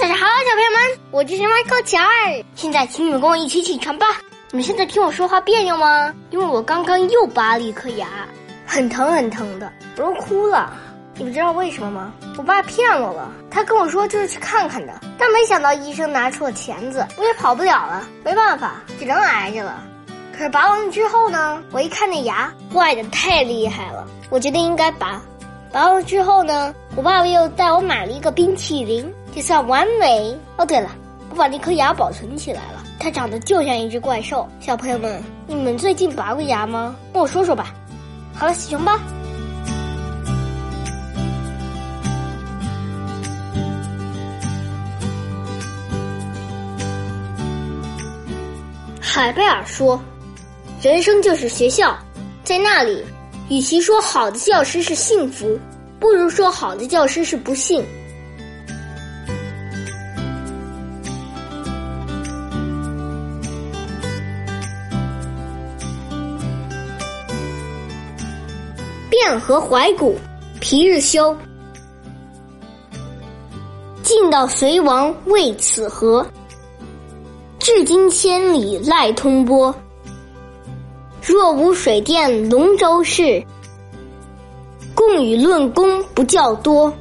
大家好，小朋友们，我就是麦克乔儿。现在，请你们跟我一起起床吧。你们现在听我说话别扭吗？因为我刚刚又拔了一颗牙，很疼很疼的，我都哭了。你们知道为什么吗？我爸骗我了，他跟我说就是去看看的，但没想到医生拿出了钳子，我也跑不了了，没办法，只能挨着了。可是拔完了之后呢，我一看那牙坏的太厉害了，我觉得应该拔。拔完之后呢，我爸爸又带我买了一个冰淇淋，就算完美。哦，对了，我把那颗牙保存起来了，它长得就像一只怪兽。小朋友们，你们最近拔过牙吗？跟我说说吧。好了，起床吧。海贝尔说：“人生就是学校，在那里。”与其说好的教师是幸福，不如说好的教师是不幸。汴河怀古，皮日休。晋到隋王为此河，至今千里赖通波。若无水电龙舟事，共与论功不较多。